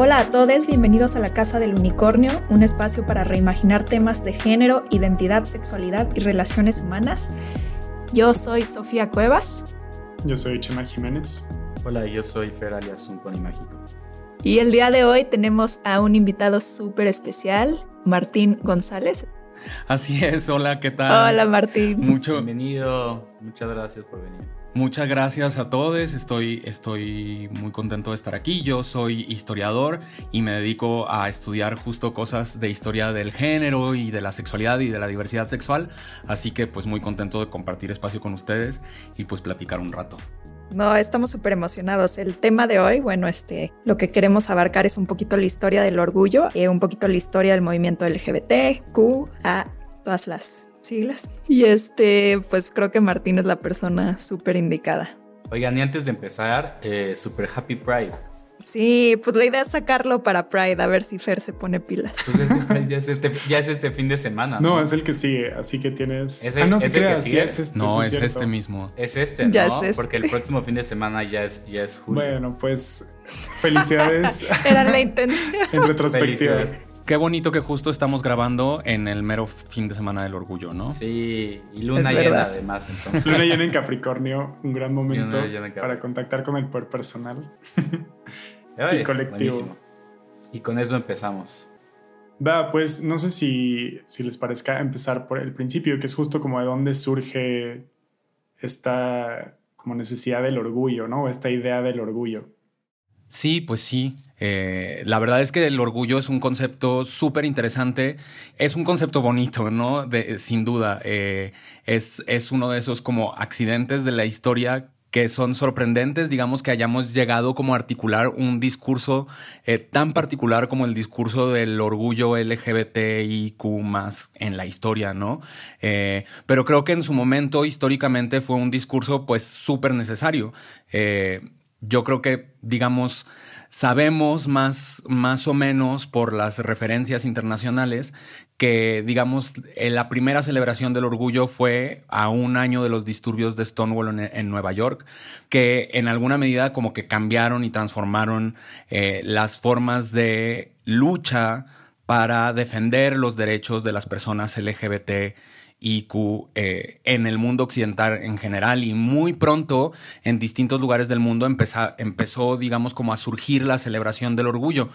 Hola a todos, bienvenidos a la Casa del Unicornio, un espacio para reimaginar temas de género, identidad, sexualidad y relaciones humanas. Yo soy Sofía Cuevas. Yo soy Chema Jiménez. Hola, yo soy Fer alias Un Pony Mágico. Y el día de hoy tenemos a un invitado súper especial, Martín González. Así es, hola, ¿qué tal? Hola Martín. Mucho. Bienvenido, muchas gracias por venir. Muchas gracias a todos, estoy, estoy muy contento de estar aquí. Yo soy historiador y me dedico a estudiar justo cosas de historia del género y de la sexualidad y de la diversidad sexual, así que pues muy contento de compartir espacio con ustedes y pues platicar un rato. No, estamos súper emocionados. El tema de hoy, bueno, este, lo que queremos abarcar es un poquito la historia del orgullo, eh, un poquito la historia del movimiento LGBT, Q, A, todas las siglas. Y este, pues creo que Martín es la persona súper indicada. Oigan, y antes de empezar, eh, Super Happy Pride. Sí, pues la idea es sacarlo para Pride, a ver si Fer se pone pilas. Pues ya, es este, ya, es este, fin de semana. No, es el que sigue, así que tienes. ¿Es el, ah, no es que sigue? es este, no, es, este mismo. Es este, ¿no? Ya este. Porque el próximo fin de semana ya es, ya es julio. Bueno, pues felicidades. Era la intención. en retrospectiva. Qué bonito que justo estamos grabando en el mero fin de semana del orgullo, ¿no? Sí, y luna llena además. Entonces. Luna llena en Capricornio, un gran momento para contactar con el poder personal y colectivo. Y con eso empezamos. Va, pues no sé si, si les parezca empezar por el principio, que es justo como de dónde surge esta como necesidad del orgullo, ¿no? Esta idea del orgullo. Sí, pues sí. Eh, la verdad es que el orgullo es un concepto súper interesante, es un concepto bonito, ¿no? De, sin duda, eh, es, es uno de esos como accidentes de la historia que son sorprendentes, digamos que hayamos llegado como a articular un discurso eh, tan particular como el discurso del orgullo LGBTIQ más en la historia, ¿no? pero creo que en su momento históricamente fue un discurso pues súper necesario. yo creo que, digamos, Sabemos más, más o menos por las referencias internacionales que, digamos, eh, la primera celebración del orgullo fue a un año de los disturbios de Stonewall en, Nueva York, que en alguna medida como que cambiaron y transformaron eh, las formas de lucha para defender los derechos de las personas LGBT IQ eh, en el mundo occidental en general y muy pronto en distintos lugares del mundo empezó, empezó, digamos, como a surgir la celebración del orgullo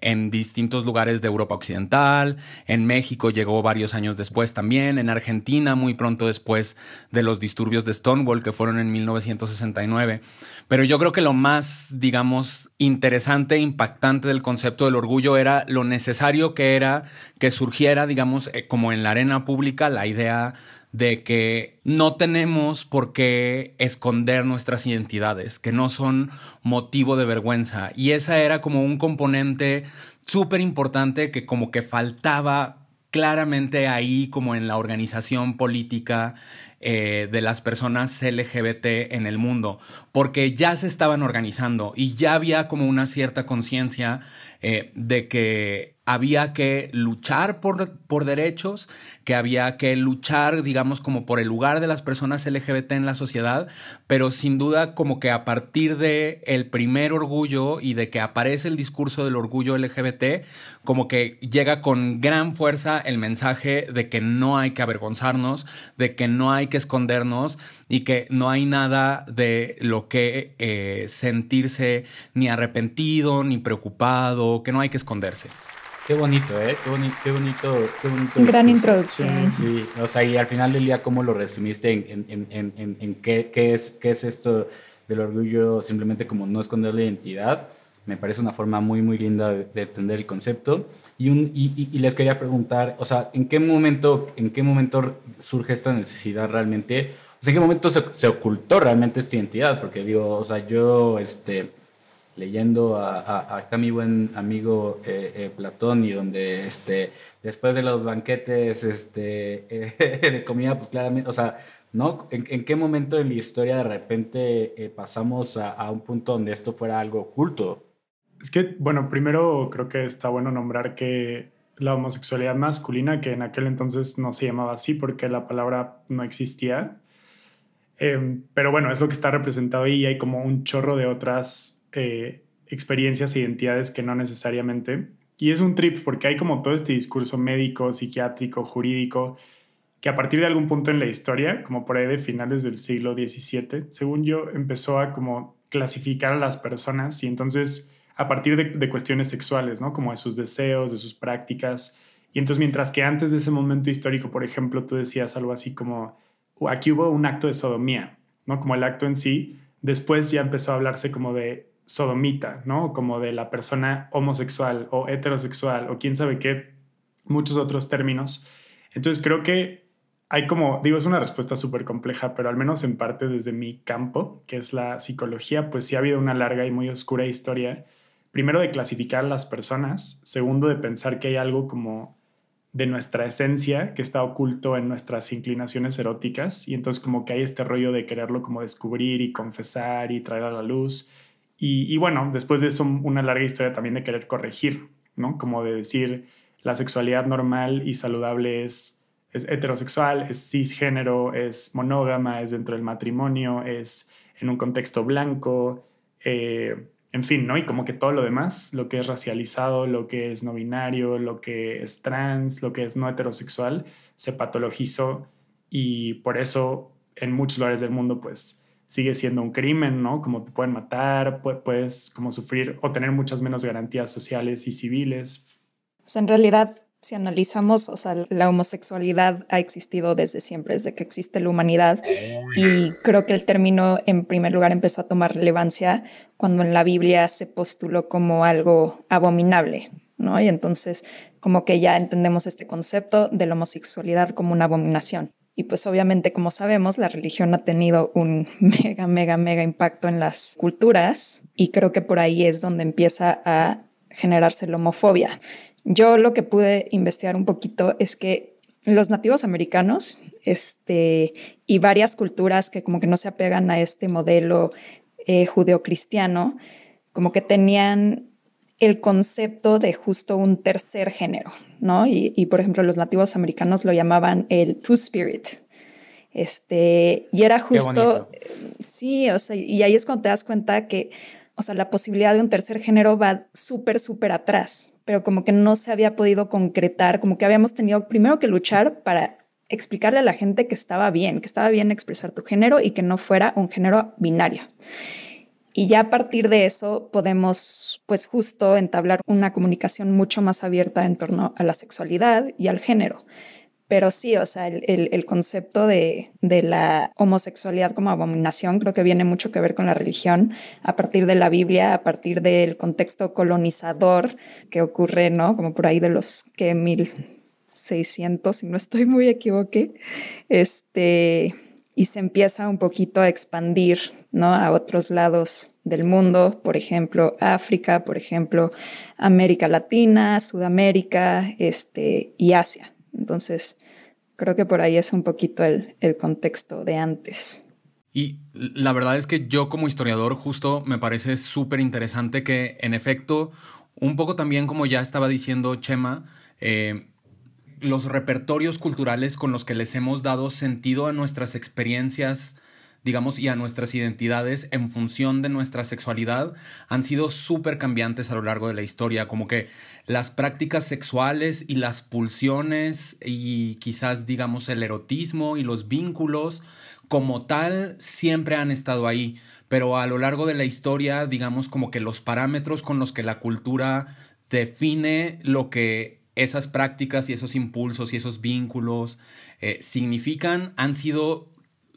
en distintos lugares de Europa Occidental, en México llegó varios años después también, en Argentina muy pronto después de los disturbios de Stonewall que fueron en 1969. Pero yo creo que lo más, digamos, interesante e impactante del concepto del orgullo era lo necesario que era que surgiera, digamos, eh, como en la arena pública la idea de que no tenemos por qué esconder nuestras identidades, que no son motivo de vergüenza. Y esa era como un componente súper importante que como que faltaba claramente ahí como en la organización política eh, de las personas LGBT en el mundo, porque ya se estaban organizando y ya había como una cierta conciencia eh, de que había que luchar por, por, derechos, que había que luchar, digamos, como por el lugar de las personas LGBT en la sociedad, pero sin duda como que a partir de el primer orgullo y de que aparece el discurso del orgullo LGBT, como que llega con gran fuerza el mensaje de que no hay que avergonzarnos, de que no hay que escondernos y que no hay nada de lo que eh, sentirse ni arrepentido ni preocupado, que no hay que esconderse. Qué bonito, ¿eh? Qué, bonito, qué bonito, qué bonito. Gran introducción. Sí, o sea, y al final del día, ¿cómo lo resumiste en, en, en, en qué, qué, es, qué es esto del orgullo simplemente como no esconder la identidad? Me parece una forma muy, muy linda de, entender el concepto. Y, un, y, y, les quería preguntar, o sea, ¿en qué momento, en qué momento surge esta necesidad realmente? O sea, ¿en qué momento se, se ocultó realmente esta identidad? Porque digo, o sea, yo, este leyendo a, a, mi buen amigo eh, eh, Platón y donde este, después de los banquetes este, de comida, pues claramente, o sea, ¿no? ¿En, qué momento de la historia de repente eh, pasamos a, un punto donde esto fuera algo oculto? Es que, bueno, primero creo que está bueno nombrar que la homosexualidad masculina, que en aquel entonces no se llamaba así porque la palabra no existía, pero bueno, es lo que está representado ahí y hay como un chorro de otras eh, experiencias e identidades que no necesariamente. Y es un trip porque hay como todo este discurso médico, psiquiátrico, jurídico, que a partir de algún punto en la historia, como por ahí de finales del siglo XVII, según yo, empezó a como clasificar a las personas y entonces a partir de, de, cuestiones sexuales, ¿no? Como de sus deseos, de sus prácticas. Y entonces mientras que antes de ese momento histórico, por ejemplo, tú decías algo así como, aquí hubo un acto de sodomía, ¿no? Como el acto en sí, después ya empezó a hablarse como de sodomita, ¿no? Como de la persona homosexual o heterosexual o quién sabe qué, muchos otros términos. Entonces creo que hay como, digo, es una respuesta súper compleja, pero al menos en parte desde mi campo, que es la psicología, pues sí ha habido una larga y muy oscura historia, primero de clasificar a las personas, segundo de pensar que hay algo como de nuestra esencia que está oculto en nuestras inclinaciones eróticas y entonces como que hay este rollo de quererlo como descubrir y confesar y traer a la luz y, bueno, después de eso una larga historia también de querer corregir, ¿no? Como de decir la sexualidad normal y saludable es es heterosexual, es cisgénero, es monógama, es dentro del matrimonio, es en un contexto blanco, eh, en fin, ¿no? Y como que todo lo demás, lo que es racializado, lo que es no binario, lo que es trans, lo que es no heterosexual, se patologizó y por eso en muchos lugares del mundo pues sigue siendo un crimen, ¿no? Como te pueden matar, puedes como sufrir o tener muchas menos garantías sociales y civiles. O sea, en realidad si analizamos, o sea, la homosexualidad ha existido desde siempre, desde que existe la humanidad. Y creo que el término, en primer lugar, empezó a tomar relevancia cuando en la Biblia se postuló como algo abominable, ¿no? Y entonces, como que ya entendemos este concepto de la homosexualidad como una abominación. Y pues obviamente, como sabemos, la religión ha tenido un mega, mega, mega impacto en las culturas y creo que por ahí es donde empieza a generarse la homofobia. Yo lo que pude investigar un poquito es que los nativos americanos este, y varias culturas que como que no se apegan a este modelo eh, judeocristiano, como que tenían el concepto de justo un tercer género, ¿no? Y, y, por ejemplo, los nativos americanos lo llamaban el two-spirit. Este, y era justo, sí, o sea, y ahí es cuando te das cuenta que, o sea, la posibilidad de un tercer género va súper, súper atrás, pero como que no se había podido concretar, como que habíamos tenido primero que luchar para explicarle a la gente que estaba bien, que estaba bien expresar tu género y que no fuera un género binario. Y ya a partir de eso podemos, pues justo, entablar una comunicación mucho más abierta en torno a la sexualidad y al género. Pero sí, o sea, el, el, concepto de, de, la homosexualidad como abominación creo que viene mucho que ver con la religión, a partir de la Biblia, a partir del contexto colonizador que ocurre, ¿no? Como por ahí de los que 1600, si no estoy muy equivoqué, este, y se empieza un poquito a expandir, ¿no? A otros lados del mundo, por ejemplo, África, por ejemplo, América Latina, Sudamérica, este, y Asia. Entonces, creo que por ahí es un poquito el, el contexto de antes. Y la verdad es que yo como historiador justo me parece súper interesante que en efecto, un poco también como ya estaba diciendo Chema, eh, los repertorios culturales con los que les hemos dado sentido a nuestras experiencias digamos, y a nuestras identidades en función de nuestra sexualidad han sido súper cambiantes a lo largo de la historia, como que las prácticas sexuales y las pulsiones y quizás, digamos, el erotismo y los vínculos como tal siempre han estado ahí, pero a lo largo de la historia, digamos, como que los parámetros con los que la cultura define lo que esas prácticas y esos impulsos y esos vínculos eh, significan han sido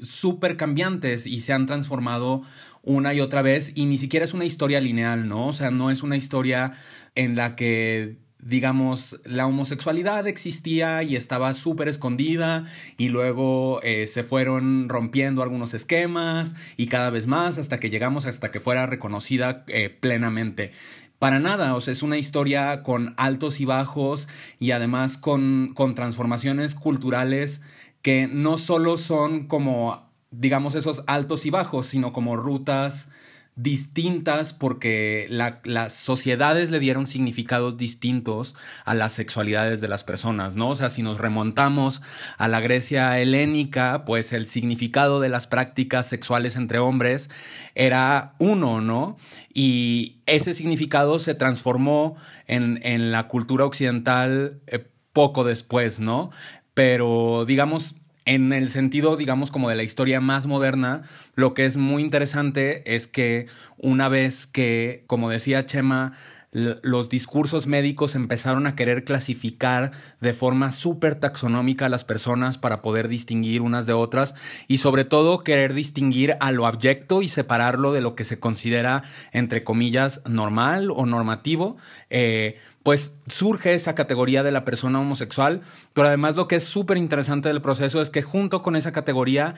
súper cambiantes y se han transformado una y otra vez y ni siquiera es una historia lineal, ¿no? O sea, no es una historia en la que digamos, la homosexualidad existía y estaba súper escondida y luego eh, se fueron rompiendo algunos esquemas y cada vez más hasta que llegamos hasta que fuera reconocida eh, plenamente. Para nada, o sea, es una historia con altos y bajos y además con, con transformaciones culturales que no solo son como, digamos, esos altos y bajos, sino como rutas distintas porque las sociedades le dieron significados distintos a las sexualidades de las personas, ¿no? O sea, si nos remontamos a la Grecia helénica, pues el significado de las prácticas sexuales entre hombres era uno, ¿no? Y ese significado se transformó en, la cultura occidental eh, poco después, ¿no? Pero digamos, en el sentido, digamos, como de la historia más moderna, lo que es muy interesante es que una vez que, como decía Chema, los discursos médicos empezaron a querer clasificar de forma súper taxonómica a las personas para poder distinguir unas de otras y sobre todo querer distinguir a lo abyecto y separarlo de lo que se considera, entre comillas, normal o normativo. Eh, pues surge esa categoría de la persona homosexual, pero además lo que es súper interesante del proceso es que junto con esa categoría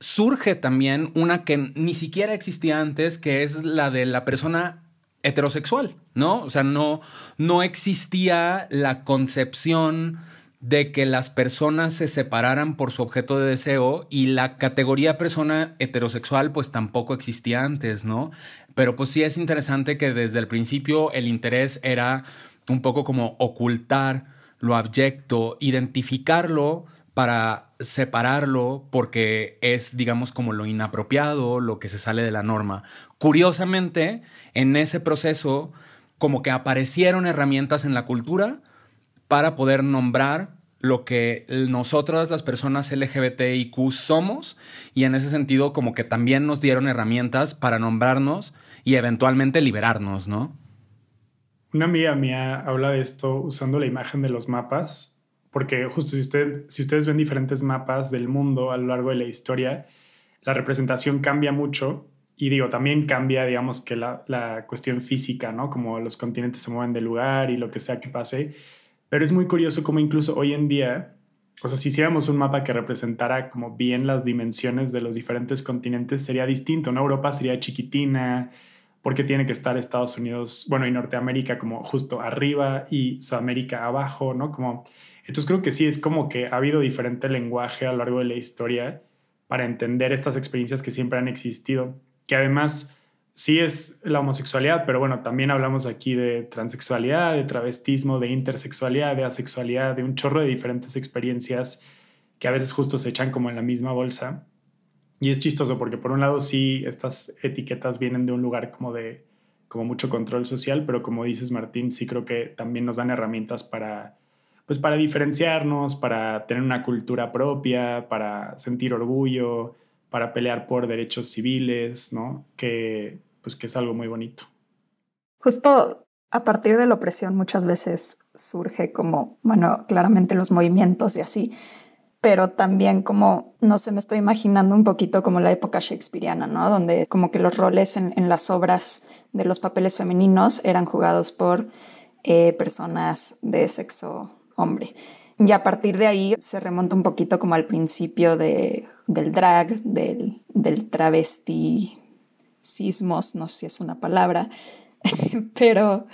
surge también una que ni siquiera existía antes, que es la de la persona heterosexual, ¿no? O sea, no, no existía la concepción de que las personas se separaran por su objeto de deseo y la categoría persona heterosexual pues tampoco existía antes, ¿no? Pero pues sí es interesante que desde el principio el interés era un poco como ocultar lo abyecto, identificarlo para separarlo porque es, digamos, como lo inapropiado, lo que se sale de la norma. Curiosamente, en ese proceso, como que aparecieron herramientas en la cultura para poder nombrar lo que nosotras las personas LGBTIQ somos y en ese sentido como que también nos dieron herramientas para nombrarnos y eventualmente liberarnos, ¿no? Una amiga mía habla de esto usando la imagen de los mapas, porque justo si, usted, si ustedes ven diferentes mapas del mundo a lo largo de la historia, la representación cambia mucho y digo, también cambia, digamos, que la, la, cuestión física, ¿no? Como los continentes se mueven de lugar y lo que sea que pase. Pero es muy curioso cómo incluso hoy en día, o sea, si hiciéramos un mapa que representara como bien las dimensiones de los diferentes continentes, sería distinto, ¿no? Europa sería chiquitina, porque tiene que estar Estados Unidos, bueno, y Norteamérica como justo arriba y Sudamérica abajo, ¿no? Como, entonces creo que sí, es como que ha habido diferente lenguaje a lo largo de la historia para entender estas experiencias que siempre han existido, que además sí es la homosexualidad, pero bueno, también hablamos aquí de transexualidad, de travestismo, de intersexualidad, de asexualidad, de un chorro de diferentes experiencias que a veces justo se echan como en la misma bolsa. Y es chistoso porque por un lado sí estas etiquetas vienen de un lugar como de como mucho control social, pero como dices Martín, sí creo que también nos dan herramientas para pues para diferenciarnos, para tener una cultura propia, para sentir orgullo, para pelear por derechos civiles, ¿no? Que pues que es algo muy bonito. Justo a partir de la opresión muchas veces surge como, bueno, claramente los movimientos y así, pero también como, no sé, me estoy imaginando un poquito como la época shakespeariana, ¿no? Donde como que los roles en, las obras de los papeles femeninos eran jugados por eh, personas de sexo hombre. Y a partir de ahí se remonta un poquito como al principio de, del drag, del, del travesticismos, no sé si es una palabra, pero,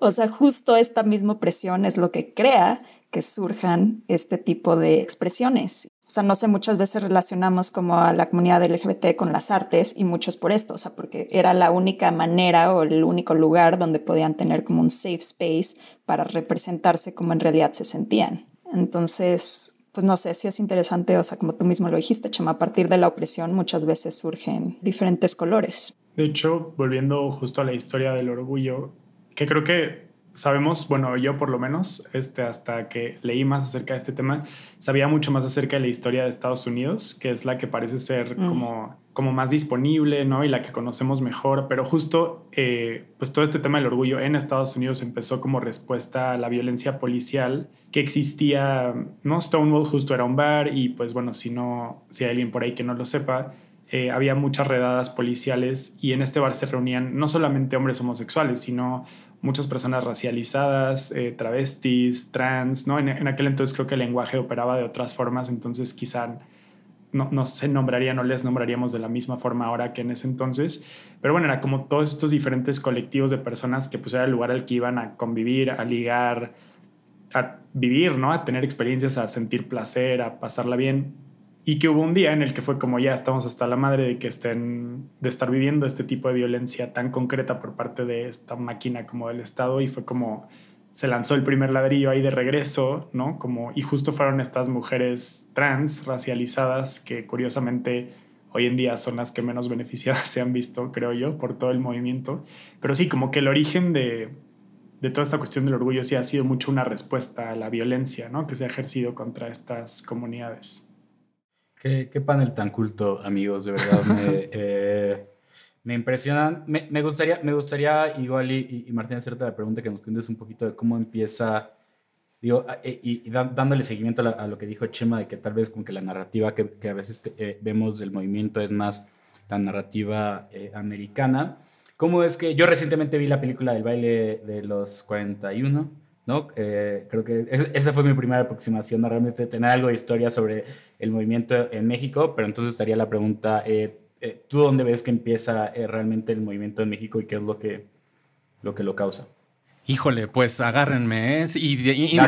o sea, justo esta misma presión es lo que crea que surjan este tipo de expresiones. O sea, no sé, muchas veces relacionamos como a la comunidad LGBT con las artes y muchos por esto, o sea, porque era la única manera o el único lugar donde podían tener como un safe space para representarse como en realidad se sentían. Entonces, pues no sé si es interesante, o sea, como tú mismo lo dijiste, Chema, a partir de la opresión muchas veces surgen diferentes colores. De hecho, volviendo justo a la historia del orgullo, que creo que sabemos, bueno, yo por lo menos, este, hasta que leí más acerca de este tema, sabía mucho más acerca de la historia de Estados Unidos, que es la que parece ser mm. como, como más disponible, ¿no? Y la que conocemos mejor, pero justo, eh, pues todo este tema del orgullo en Estados Unidos empezó como respuesta a la violencia policial que existía, ¿no? Stonewall justo era un bar y pues bueno, si no, si hay alguien por ahí que no lo sepa, eh, había muchas redadas policiales y en este bar se reunían no solamente hombres homosexuales, sino muchas personas racializadas, eh, travestis, trans, ¿no? En, aquel entonces creo que el lenguaje operaba de otras formas, entonces quizá no, no, se nombraría, no les nombraríamos de la misma forma ahora que en ese entonces, pero bueno, era como todos estos diferentes colectivos de personas que pues era el lugar al que iban a convivir, a ligar, a vivir, ¿no? A tener experiencias, a sentir placer, a pasarla bien y que hubo un día en el que fue como ya estamos hasta la madre de que estén, de estar viviendo este tipo de violencia tan concreta por parte de esta máquina como del Estado y fue como se lanzó el primer ladrillo ahí de regreso, ¿no? Como, y justo fueron estas mujeres trans, racializadas, que curiosamente hoy en día son las que menos beneficiadas se han visto, creo yo, por todo el movimiento. Pero sí, como que el origen de, de toda esta cuestión del orgullo sí ha sido mucho una respuesta a la violencia, ¿no? Que se ha ejercido contra estas comunidades. Qué, panel tan culto, amigos, de verdad. Me, eh, me impresionan. Me, me, gustaría, me gustaría igual, y, y, Martín, hacerte la pregunta que nos cuentes un poquito de cómo empieza, digo, eh, y, dándole seguimiento a, lo que dijo Chema, de que tal vez como que la narrativa que, que a veces eh, vemos del movimiento es más la narrativa americana. ¿Cómo es que yo recientemente vi la película del baile de los 41? ¿No? Eh, creo que esa fue mi primera aproximación a realmente tener algo de historia sobre el movimiento en México, pero entonces estaría la pregunta, eh, eh, ¿tú dónde ves que empieza realmente el movimiento en México y qué es lo que lo, que lo causa? Híjole, pues agárrenme, ¿eh? Y,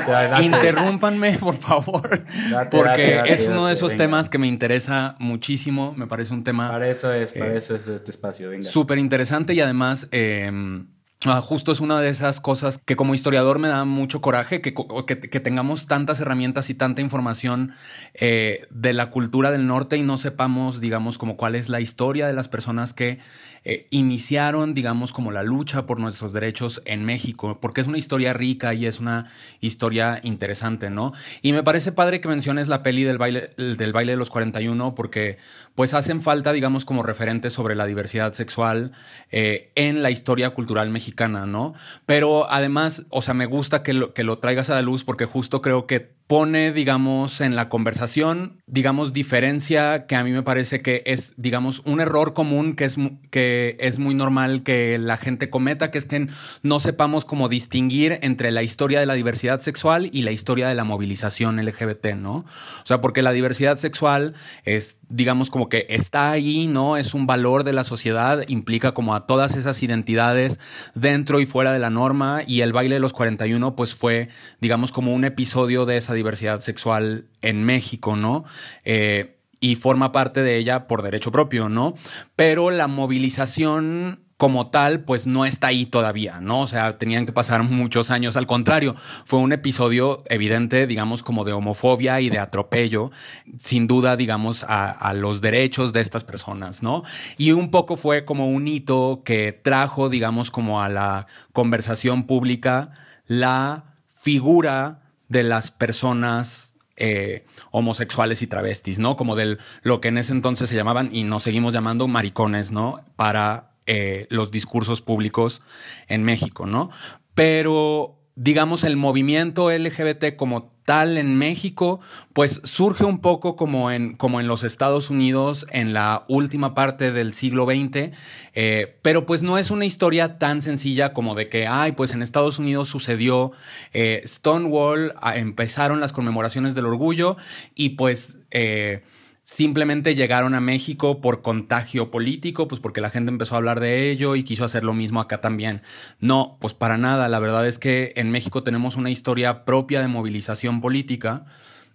interrúmpanme, por favor. porque es uno de esos temas que me interesa muchísimo. Me parece un tema. Para eso es, para eso es este espacio. Súper interesante y además. Em, Ah, justo es una de esas cosas que como historiador me da mucho coraje, que, que, tengamos tantas herramientas y tanta información eh, de la cultura del norte y no sepamos, digamos, como cuál es la historia de las personas que eh, iniciaron, digamos, como la lucha por nuestros derechos en México, porque es una historia rica y es una historia interesante, ¿no? Y me parece padre que menciones la peli del baile, del baile de los 41, porque pues hacen falta, digamos, como referentes sobre la diversidad sexual eh, en la historia cultural mexicana, ¿no? Pero además, o sea, me gusta que lo, que lo traigas a la luz porque justo creo que pone, digamos, en la conversación, digamos, diferencia que a mí me parece que es, digamos, un error común que es, que es muy normal que la gente cometa, que es que no sepamos cómo distinguir entre la historia de la diversidad sexual y la historia de la movilización LGBT, ¿no? O sea, porque la diversidad sexual es, digamos, como que está ahí, ¿no? Es un valor de la sociedad, implica como a todas esas identidades dentro y fuera de la norma y el baile de los 41 pues fue, digamos, como un episodio de esa diversidad sexual en México, ¿no? Eh, y forma parte de ella por derecho propio, ¿no? Pero la movilización como tal, pues no está ahí todavía, ¿no? O sea, tenían que pasar muchos años. Al contrario, fue un episodio evidente, digamos, como de homofobia y de atropello, sin duda, digamos, a, a, los derechos de estas personas, ¿no? Y un poco fue como un hito que trajo, digamos, como a la conversación pública la figura de las personas eh, homosexuales y travestis, ¿no? Como de lo que en ese entonces se llamaban y nos seguimos llamando maricones, ¿no? Para eh, los discursos públicos en México, ¿no? Pero digamos, el movimiento LGBT como en México, pues surge un poco como en, como en los Estados Unidos en la última parte del siglo XX, eh, pero pues no es una historia tan sencilla como de que, ay, pues en Estados Unidos sucedió eh, Stonewall, empezaron las conmemoraciones del orgullo y pues... Eh, simplemente llegaron a México por contagio político, pues porque la gente empezó a hablar de ello y quiso hacer lo mismo acá también. No, pues para nada. La verdad es que en México tenemos una historia propia de movilización política.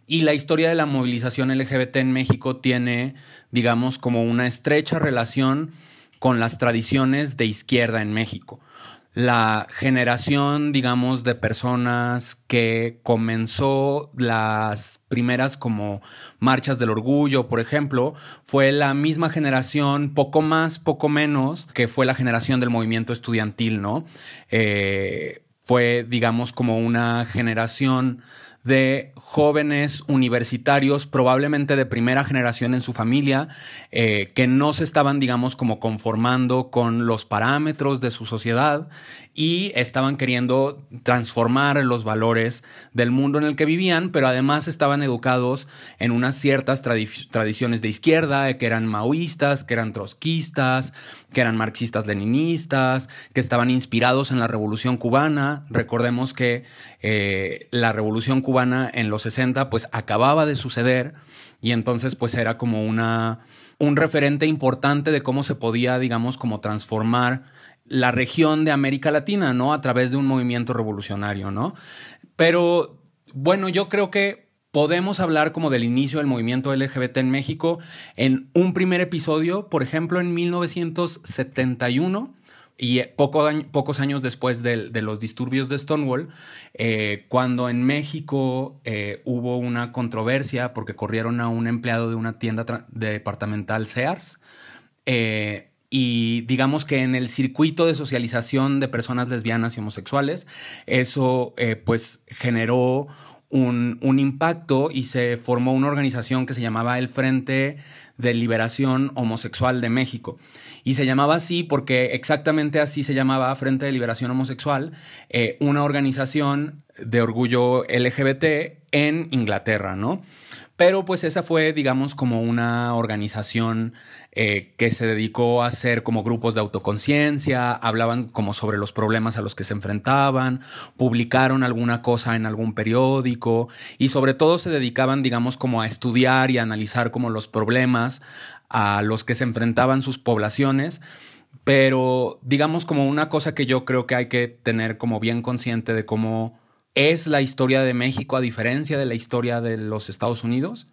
Y la historia de la movilización LGBT en México tiene, digamos, como una estrecha relación con las tradiciones de izquierda en México la generación, digamos, de personas que comenzó las primeras como marchas del orgullo, por ejemplo, fue la misma generación, poco más, poco menos, que fue la generación del movimiento estudiantil, ¿no? Eh, fue, digamos, como una generación de jóvenes universitarios, probablemente de primera generación en su familia, eh, que no se estaban, digamos, como conformando con los parámetros de su sociedad y estaban queriendo transformar los valores del mundo en el que vivían, pero además estaban educados en unas ciertas tradiciones de izquierda, que eran maoístas, que eran trotskistas, que eran marxistas-leninistas, que estaban inspirados en la Revolución cubana. Recordemos que eh, la Revolución cubana en los 60 pues acababa de suceder y entonces pues era como una un referente importante de cómo se podía, digamos, como transformar la región de América Latina, ¿no? A través de un movimiento revolucionario, ¿no? Pero bueno, yo creo que podemos hablar como del inicio del movimiento LGBT en México en un primer episodio, por ejemplo, en 1971 y pocos años después de, los disturbios de Stonewall, eh, cuando en México eh, hubo una controversia porque corrieron a un empleado de una tienda departamental Sears. Eh, y digamos que en el circuito de socialización de personas lesbianas y homosexuales, eso pues generó un, un, impacto y se formó una organización que se llamaba el Frente de Liberación Homosexual de México. Y se llamaba así porque exactamente así se llamaba Frente de Liberación Homosexual, eh, una organización de orgullo LGBT en Inglaterra, ¿no? Pero pues esa fue, digamos, como una organización eh, que se dedicó a hacer como grupos de autoconciencia, hablaban como sobre los problemas a los que se enfrentaban, publicaron alguna cosa en algún periódico y sobre todo se dedicaban, digamos, como a estudiar y analizar como los problemas a los que se enfrentaban sus poblaciones. Pero digamos como una cosa que yo creo que hay que tener como bien consciente de cómo es la historia de México a diferencia de la historia de los Estados Unidos,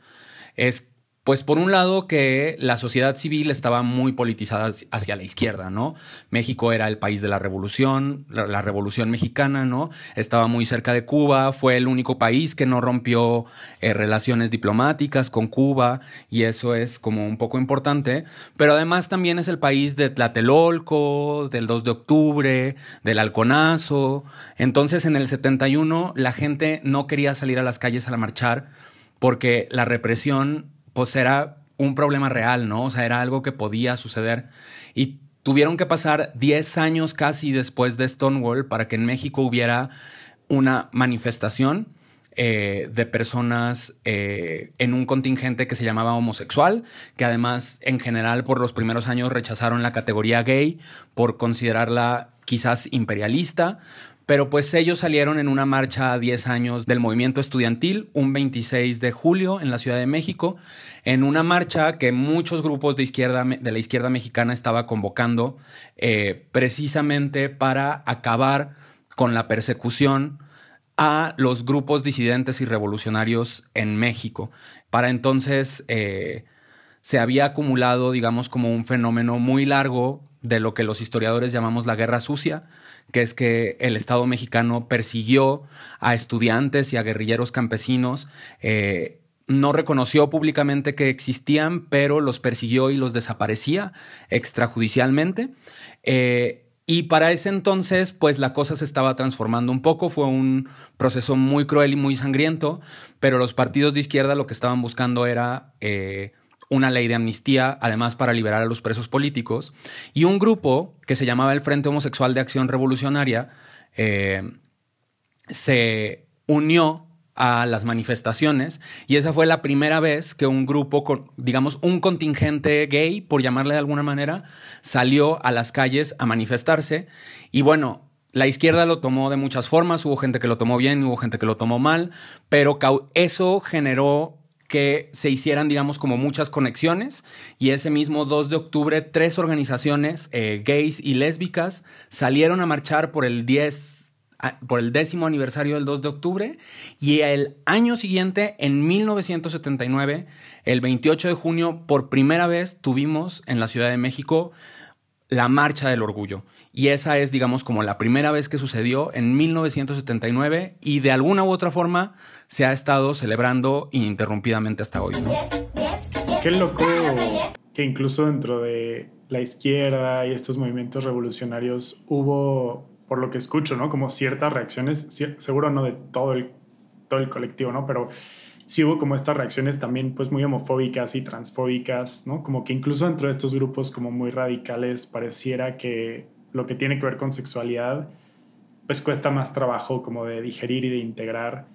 es pues por un lado que la sociedad civil estaba muy politizada hacia la izquierda, ¿no? México era el país de la revolución, la, revolución mexicana, ¿no? Estaba muy cerca de Cuba, fue el único país que no rompió eh, relaciones diplomáticas con Cuba y eso es como un poco importante, pero además también es el país de Tlatelolco, del 2 de octubre, del Halconazo. Entonces en el 71 la gente no quería salir a las calles a marchar porque la represión pues era un problema real, ¿no? O sea, era algo que podía suceder. Y tuvieron que pasar 10 años casi después de Stonewall para que en México hubiera una manifestación eh, de personas eh, en un contingente que se llamaba homosexual, que además en general por los primeros años rechazaron la categoría gay por considerarla quizás imperialista, pero pues ellos salieron en una marcha a 10 años del movimiento estudiantil, un 26 de julio en la Ciudad de México, en una marcha que muchos grupos de, izquierda, de la izquierda mexicana estaba convocando eh, precisamente para acabar con la persecución a los grupos disidentes y revolucionarios en México. Para entonces eh, se había acumulado, digamos, como un fenómeno muy largo de lo que los historiadores llamamos la guerra sucia, que es que el Estado mexicano persiguió a estudiantes y a guerrilleros campesinos. Eh, no reconoció públicamente que existían, pero los persiguió y los desaparecía extrajudicialmente. Eh, y para ese entonces, pues la cosa se estaba transformando un poco, fue un proceso muy cruel y muy sangriento, pero los partidos de izquierda lo que estaban buscando era eh, una ley de amnistía, además para liberar a los presos políticos, y un grupo que se llamaba el Frente Homosexual de Acción Revolucionaria eh, se unió a las manifestaciones y esa fue la primera vez que un grupo, digamos un contingente gay, por llamarle de alguna manera, salió a las calles a manifestarse y bueno, la izquierda lo tomó de muchas formas, hubo gente que lo tomó bien, hubo gente que lo tomó mal, pero eso generó que se hicieran, digamos, como muchas conexiones. Y ese mismo 2 de octubre, tres organizaciones eh, gays y lésbicas salieron a marchar por el 10 por el décimo aniversario del 2 de octubre y el año siguiente, en 1979, el 28 de junio, por primera vez tuvimos en la Ciudad de México la Marcha del Orgullo. Y esa es, digamos, como la primera vez que sucedió en 1979 y de alguna u otra forma se ha estado celebrando ininterrumpidamente hasta hoy. Qué loco que incluso dentro de la izquierda y estos movimientos revolucionarios hubo, por lo que escucho, ¿no? Como ciertas reacciones, seguro no de todo el, todo el colectivo, ¿no? Pero sí hubo como estas reacciones también pues muy homofóbicas y transfóbicas, ¿no? Como que incluso dentro de estos grupos como muy radicales pareciera que lo que tiene que ver con sexualidad, pues cuesta más trabajo como de digerir y de integrar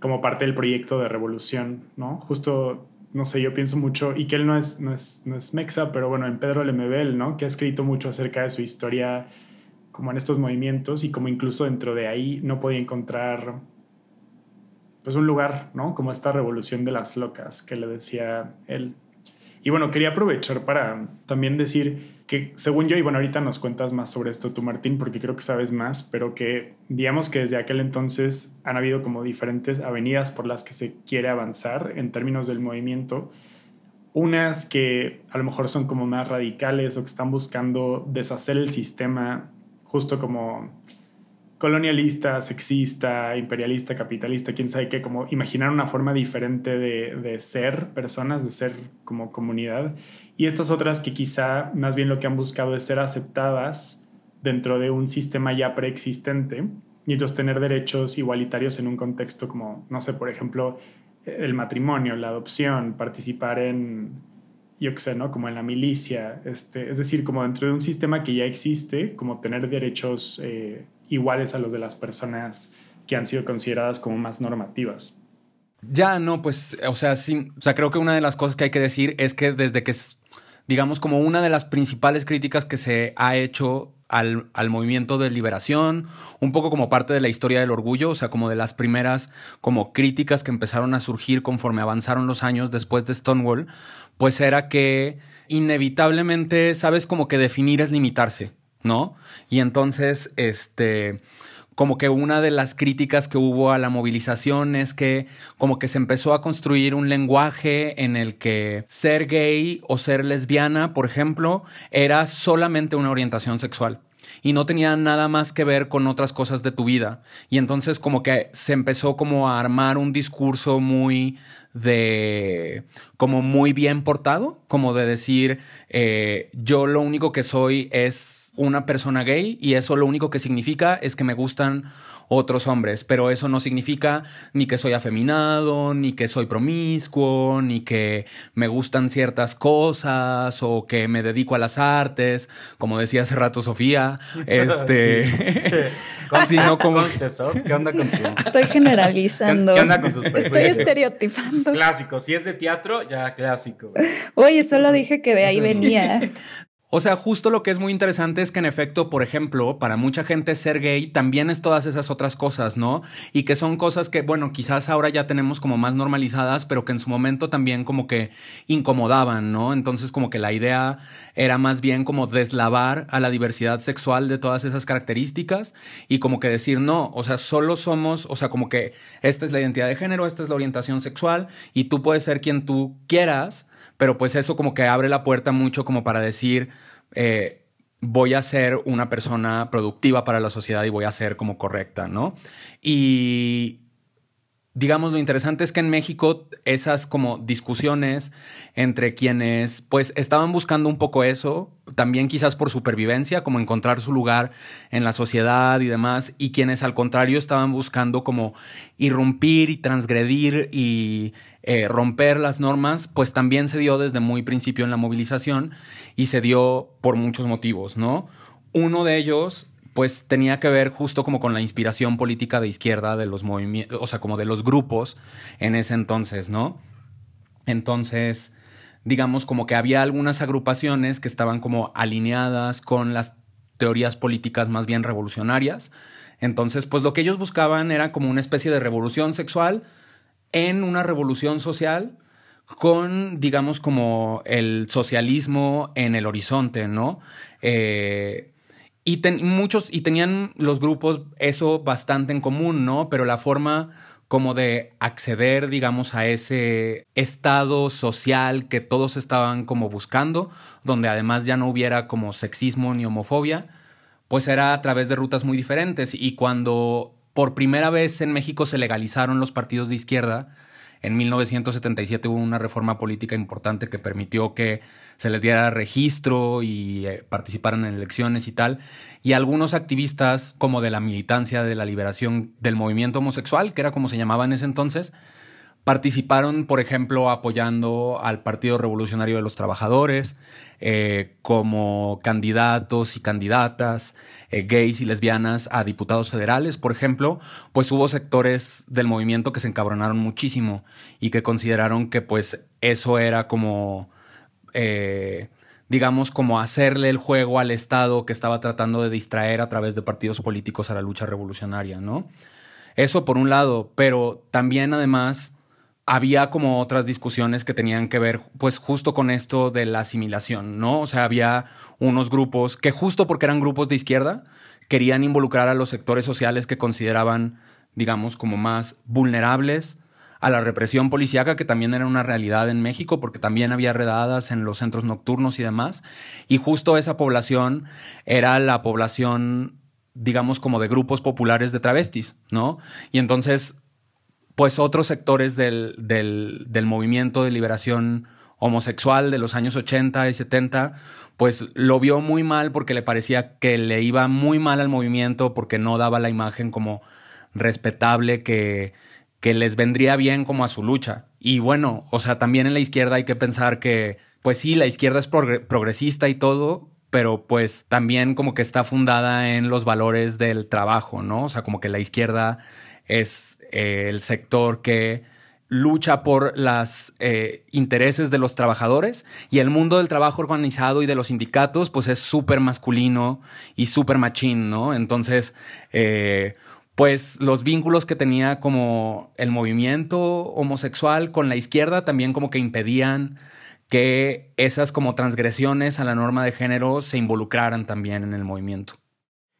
como parte del proyecto de revolución, ¿no? Justo, no sé, yo pienso mucho, y que él no es, no es, no es mexa, pero bueno, en Pedro Lemebel, ¿no? Que ha escrito mucho acerca de su historia como en estos movimientos y como incluso dentro de ahí no podía encontrar pues un lugar, ¿no? Como esta revolución de las locas que le decía él. Y bueno, quería aprovechar para también decir que según yo, y bueno, ahorita nos cuentas más sobre esto tú, Martín, porque creo que sabes más, pero que digamos que desde aquel entonces han habido como diferentes avenidas por las que se quiere avanzar en términos del movimiento. Unas que a lo mejor son como más radicales o que están buscando deshacer el sistema, justo como colonialista, sexista, imperialista, capitalista, quién sabe qué, como imaginar una forma diferente de, de, ser personas, de ser como comunidad. Y estas otras que quizá más bien lo que han buscado es ser aceptadas dentro de un sistema ya preexistente y entonces tener derechos igualitarios en un contexto como, no sé, por ejemplo, el matrimonio, la adopción, participar en, yo qué sé, ¿no? Como en la milicia, este, es decir, como dentro de un sistema que ya existe, como tener derechos eh, iguales a los de las personas que han sido consideradas como más normativas. Ya, no, pues, o sea, sí, o sea, creo que una de las cosas que hay que decir es que desde que, digamos, como una de las principales críticas que se ha hecho al, al, movimiento de liberación, un poco como parte de la historia del orgullo, o sea, como de las primeras como críticas que empezaron a surgir conforme avanzaron los años después de Stonewall, pues era que inevitablemente, sabes, como que definir es limitarse. ¿No? Y entonces, este, como que una de las críticas que hubo a la movilización es que como que se empezó a construir un lenguaje en el que ser gay o ser lesbiana, por ejemplo, era solamente una orientación sexual y no tenía nada más que ver con otras cosas de tu vida. Y entonces como que se empezó como a armar un discurso muy de como muy bien portado, como de decir eh, yo lo único que soy es una persona gay y eso lo único que significa es que me gustan otros hombres, pero eso no significa ni que soy afeminado, ni que soy promiscuo, ni que me gustan ciertas cosas o que me dedico a las artes, como decía hace rato Sofía, este sí. no como ¿Qué onda con Estoy generalizando. ¿Qué, onda con tus Estoy estereotipando. Clásico, si es de teatro, ya clásico. Oye, solo dije que de ahí venía. O sea, justo lo que es muy interesante es que en efecto, por ejemplo, para mucha gente ser gay también es todas esas otras cosas, ¿no? Y que son cosas que, bueno, quizás ahora ya tenemos como más normalizadas, pero que en su momento también como que incomodaban, ¿no? Entonces como que la idea era más bien como deslavar a la diversidad sexual de todas esas características y como que decir, no, o sea, solo somos, o sea, como que esta es la identidad de género, esta es la orientación sexual y tú puedes ser quien tú quieras pero pues eso como que abre la puerta mucho como para decir, eh, voy a ser una persona productiva para la sociedad y voy a ser como correcta, ¿no? Y digamos, lo interesante es que en México esas como discusiones entre quienes pues estaban buscando un poco eso, también quizás por supervivencia, como encontrar su lugar en la sociedad y demás, y quienes al contrario estaban buscando como irrumpir y transgredir y eh, romper las normas, pues también se dio desde muy principio en la movilización y se dio por muchos motivos, ¿no? Uno de ellos pues tenía que ver justo como con la inspiración política de izquierda de los movimientos, o sea, como de los grupos en ese entonces, ¿no? Entonces, digamos como que había algunas agrupaciones que estaban como alineadas con las teorías políticas más bien revolucionarias. Entonces, pues lo que ellos buscaban era como una especie de revolución sexual en una revolución social con, digamos, como el socialismo en el horizonte, ¿no? Eh, y muchos, y tenían los grupos eso bastante en común, ¿no? Pero la forma como de acceder, digamos, a ese estado social que todos estaban como buscando, donde además ya no hubiera como sexismo ni homofobia, pues era a través de rutas muy diferentes. Y cuando por primera vez en México se legalizaron los partidos de izquierda, en 1977 hubo una reforma política importante que permitió que se les diera registro y eh, participaran en elecciones y tal. Y algunos activistas, como de la militancia de la liberación del movimiento homosexual, que era como se llamaba en ese entonces, participaron, por ejemplo, apoyando al Partido Revolucionario de los Trabajadores, eh, como candidatos y candidatas eh, gays y lesbianas a diputados federales, por ejemplo, pues hubo sectores del movimiento que se encabronaron muchísimo y que consideraron que pues eso era como, eh, digamos, como hacerle el juego al Estado que estaba tratando de distraer a través de partidos políticos a la lucha revolucionaria, ¿no? Eso por un lado, pero también además había como otras discusiones que tenían que ver pues justo con esto de la asimilación, ¿no? O sea, había unos grupos que justo porque eran grupos de izquierda, querían involucrar a los sectores sociales que consideraban, digamos, como más vulnerables a la represión policíaca, que también era una realidad en México, porque también había redadas en los centros nocturnos y demás. Y justo esa población era la población, digamos, como de grupos populares de travestis, ¿no? Y entonces pues otros sectores del, del, movimiento de liberación homosexual de los años 80 y 70, pues lo vio muy mal porque le parecía que le iba muy mal al movimiento porque no daba la imagen como respetable que, que les vendría bien como a su lucha. Y bueno, o sea, también en la izquierda hay que pensar que, pues sí, la izquierda es progresista y todo, pero pues también como que está fundada en los valores del trabajo, ¿no? O sea, como que la izquierda es eh, el sector que lucha por los eh, intereses de los trabajadores y el mundo del trabajo organizado y de los sindicatos pues es súper masculino y súper machín, ¿no? Entonces, eh, pues los vínculos que tenía como el movimiento homosexual con la izquierda también como que impedían que esas como transgresiones a la norma de género se involucraran también en el movimiento.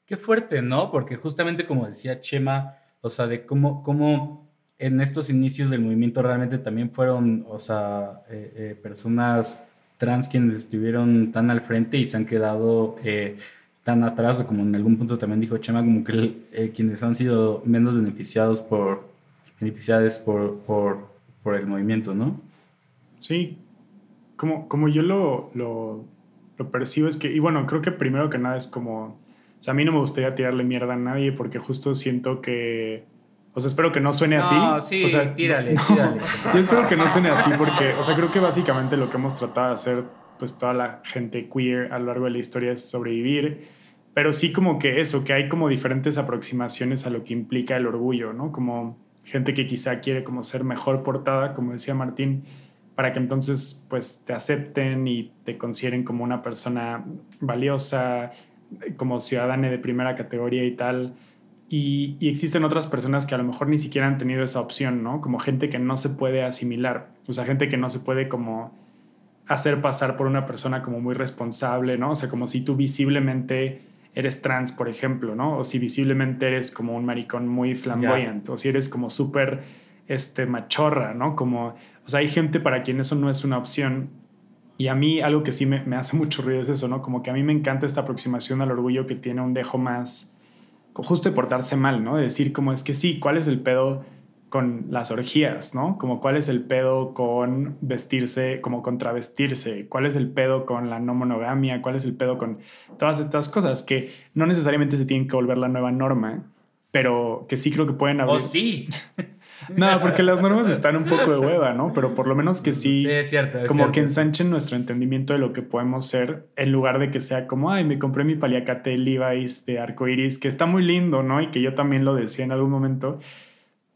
Qué fuerte, ¿no? Porque justamente como decía Chema, o sea, de cómo, cómo en estos inicios del movimiento realmente también fueron, o sea, eh, eh, personas trans quienes estuvieron tan al frente y se han quedado eh, tan atrás, o como en algún punto también dijo Chema, como que quienes han sido menos beneficiados por, beneficiados por, por, por el movimiento, ¿no? Sí, como, como yo lo, lo, lo percibo es que, y bueno, creo que primero que nada es como sea, a mí no me gustaría tirarle mierda a nadie porque justo siento que... O sea, espero que no suene así. No, sí, o sea, tírale, tírale. Yo espero que no suene así porque, o sea, creo que básicamente lo que hemos tratado de hacer, pues toda la gente queer a lo largo de la historia es sobrevivir. Pero sí como que eso, que hay como diferentes aproximaciones a lo que implica el orgullo, ¿no? Como gente que quizá quiere como ser mejor portada, como decía Martín, para que entonces pues te acepten y te consideren como una persona valiosa, como ciudadana de primera categoría y tal. Y, existen otras personas que a lo mejor ni siquiera han tenido esa opción, ¿no? Como gente que no se puede asimilar, o sea, gente que no se puede como hacer pasar por una persona como muy responsable, ¿no? O sea, como si tú visiblemente eres trans, por ejemplo, ¿no? O si visiblemente eres como un maricón muy flamboyante, o si eres como súper este, machorra, ¿no? Como, o sea, hay gente para quien eso no es una opción y a mí algo que sí me, me, hace mucho ruido es eso, ¿no? Como que a mí me encanta esta aproximación al orgullo que tiene un dejo más justo de portarse mal, ¿no? De decir como es que sí, ¿cuál es el pedo con las orgías, ¿no? Como cuál es el pedo con vestirse, como con travestirse, cuál es el pedo con la no monogamia, cuál es el pedo con todas estas cosas que no necesariamente se tienen que volver la nueva norma, pero que sí creo que pueden haber... ¡Oh, sí! No, porque las normas están un poco de hueva, ¿no? Pero por lo menos que sí. Sí, es cierto. como que ensanchen nuestro entendimiento de lo que podemos ser, en lugar de que sea como, ay, me compré mi paliacate Levi's de arcoiris, que está muy lindo, ¿no? Y que yo también lo decía en algún momento.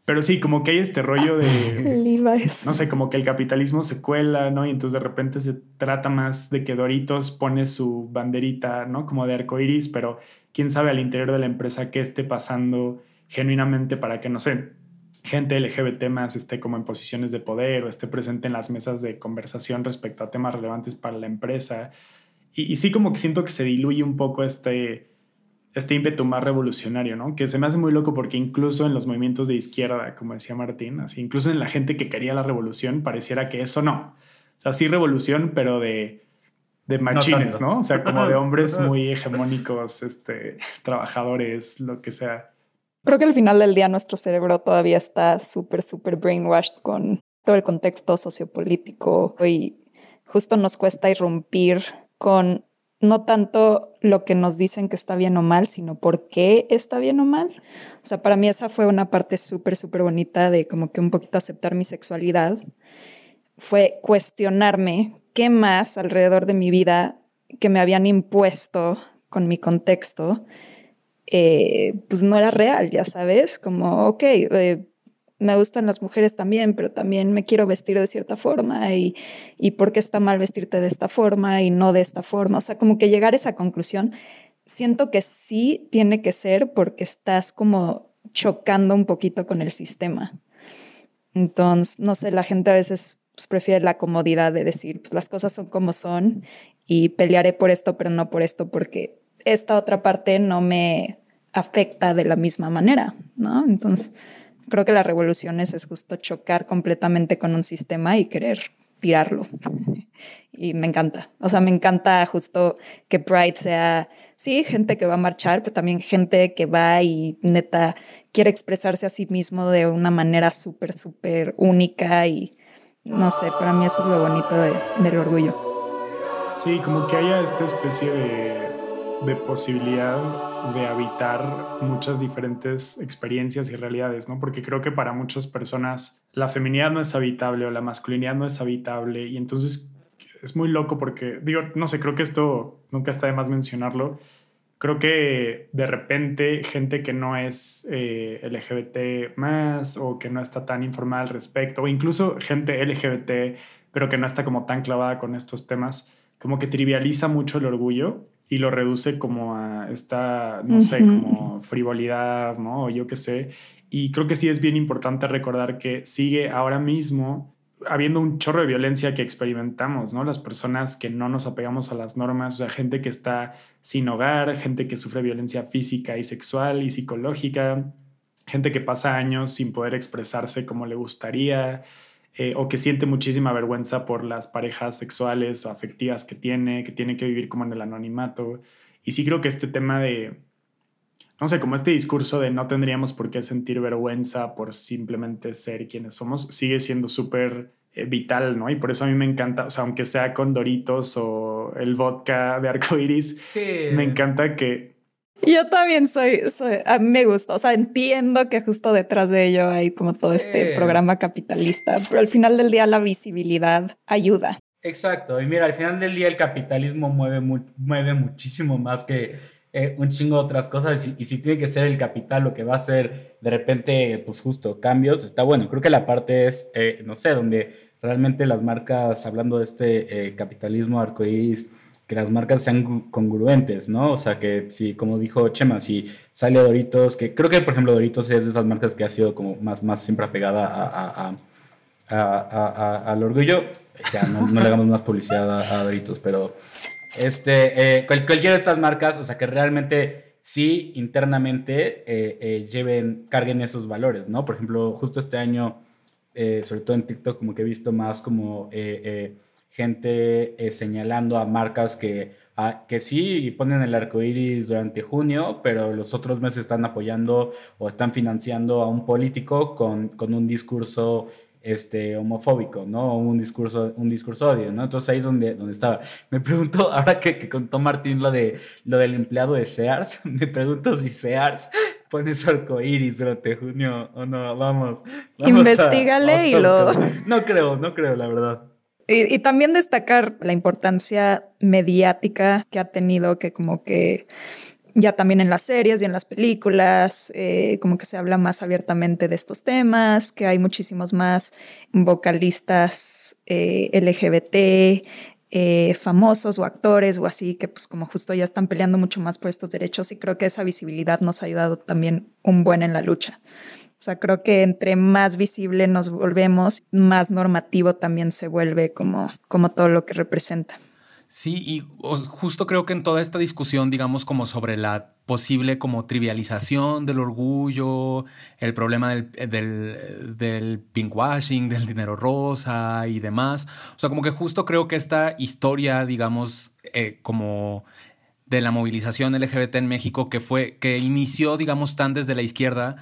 Pero sí, como que hay este rollo de. Levi's. No sé, como que el capitalismo se cuela, ¿no? Y entonces de repente se trata más de que Doritos pone su banderita, ¿no? Como de arcoiris, pero quién sabe al interior de la empresa qué esté pasando genuinamente para que, no sé, gente LGBT más esté como en posiciones de poder o esté presente en las mesas de conversación respecto a temas relevantes para la empresa. Y, sí como que siento que se diluye un poco este, este ímpetu más revolucionario, ¿no? Que se me hace muy loco porque incluso en los movimientos de izquierda, como decía Martín, así, incluso en la gente que quería la revolución, pareciera que eso no. O sea, sí revolución, pero de, de machines, no, O sea, como de hombres muy hegemónicos, este, trabajadores, lo que sea. Creo que al final del día nuestro cerebro todavía está súper, súper brainwashed con todo el contexto sociopolítico y justo nos cuesta irrumpir con no tanto lo que nos dicen que está bien o mal, sino por qué está bien o mal. O sea, para mí esa fue una parte súper, súper bonita de como que un poquito aceptar mi sexualidad. Fue cuestionarme qué más alrededor de mi vida que me habían impuesto con mi contexto eh, pues no era real, ya sabes, como, ok, eh, me gustan las mujeres también, pero también me quiero vestir de cierta forma y, y por qué está mal vestirte de esta forma y no de esta forma. O sea, como que llegar a esa conclusión, siento que sí tiene que ser porque estás como chocando un poquito con el sistema. Entonces, no sé, la gente a veces pues, prefiere la comodidad de decir, pues las cosas son como son y pelearé por esto, pero no por esto, porque esta otra parte no me afecta de la misma manera, ¿no? Entonces, creo que la revolución es justo chocar completamente con un sistema y querer tirarlo. y me encanta. O sea, me encanta justo que Pride sea, sí, gente que va a marchar, pero también gente que va y neta quiere expresarse a sí mismo de una manera súper, súper única y no sé, para mí eso es lo bonito del orgullo. Sí, como que haya esta especie de, de posibilidad de habitar muchas diferentes experiencias y realidades, ¿no? Porque creo que para muchas personas la feminidad no es habitable o la masculinidad no es habitable y entonces es muy loco porque, digo, no sé, creo que esto nunca está de más mencionarlo. Creo que de repente gente que no es eh, LGBT más o que no está tan informada al respecto, o incluso gente LGBT, pero que no está como tan clavada con estos temas, como que trivializa mucho el orgullo y lo reduce como a esta, no sé, como frivolidad, ¿no? O yo qué sé. Y creo que sí es bien importante recordar que sigue ahora mismo habiendo un chorro de violencia que experimentamos, ¿no? Las personas que no nos apegamos a las normas, o sea, gente que está sin hogar, gente que sufre violencia física y sexual y psicológica, gente que pasa años sin poder expresarse como le gustaría, eh, o que siente muchísima vergüenza por las parejas sexuales o afectivas que tiene, que tiene que vivir como en el anonimato. Y sí creo que este tema de, no sé, como este discurso de no tendríamos por qué sentir vergüenza por simplemente ser quienes somos, sigue siendo súper eh, vital, ¿no? Y por eso a mí me encanta, o sea, aunque sea con Doritos o el vodka de arcoiris, sí. me encanta que yo también soy, a mí me gusta, o sea, entiendo que justo detrás de ello hay como todo este programa capitalista, pero al final del día la visibilidad ayuda. Exacto, y mira, al final del día el capitalismo mueve, mueve muchísimo más que eh, un chingo de otras cosas y, si tiene que ser el capital lo que va a hacer de repente, pues justo cambios, está bueno. Creo que la parte es, eh, no sé, donde realmente las marcas, hablando de este eh, capitalismo arcoíris, que las marcas sean congruentes, ¿no? O sea, que si, como dijo Chema, si sale Doritos, que creo que, por ejemplo, Doritos es de esas marcas que ha sido como más, más siempre apegada a, a, al orgullo. Ya no, le hagamos más publicidad a, Doritos, pero este, eh, cualquiera de estas marcas, o sea, que realmente sí internamente eh, eh, lleven, carguen esos valores, ¿no? Por ejemplo, justo este año, sobre todo en TikTok, como que he visto más como gente eh, señalando a marcas que, que sí ponen el arco iris durante junio, pero los otros meses están apoyando o están financiando a un político con, con un discurso este, homofóbico, ¿no? Un discurso, un discurso odio, ¿no? Entonces ahí es donde, donde estaba. Me pregunto, ahora que, que, contó Martín lo, de, lo del empleado de Sears, me pregunto si Sears pone su arco iris durante junio o no. Vamos. vamos Investígale y lo. No creo, no creo, la verdad. Y, también destacar la importancia mediática que ha tenido, que como que ya también en las series y en las películas, eh, como que se habla más abiertamente de estos temas, que hay muchísimos más vocalistas eh, LGBT, eh, famosos o actores o así, que pues como justo ya están peleando mucho más por estos derechos y creo que esa visibilidad nos ha ayudado también un buen en la lucha. Sea, creo que entre más visible nos volvemos, más normativo también se vuelve como, como todo lo que representa. Sí, y justo creo que en toda esta discusión, digamos, como sobre la posible como trivialización del orgullo, el problema del, del, del pinkwashing, del dinero rosa y demás. O sea, como que justo creo que esta historia, digamos, eh, como de la movilización LGBT en México, que fue, que inició, digamos, tan desde la izquierda,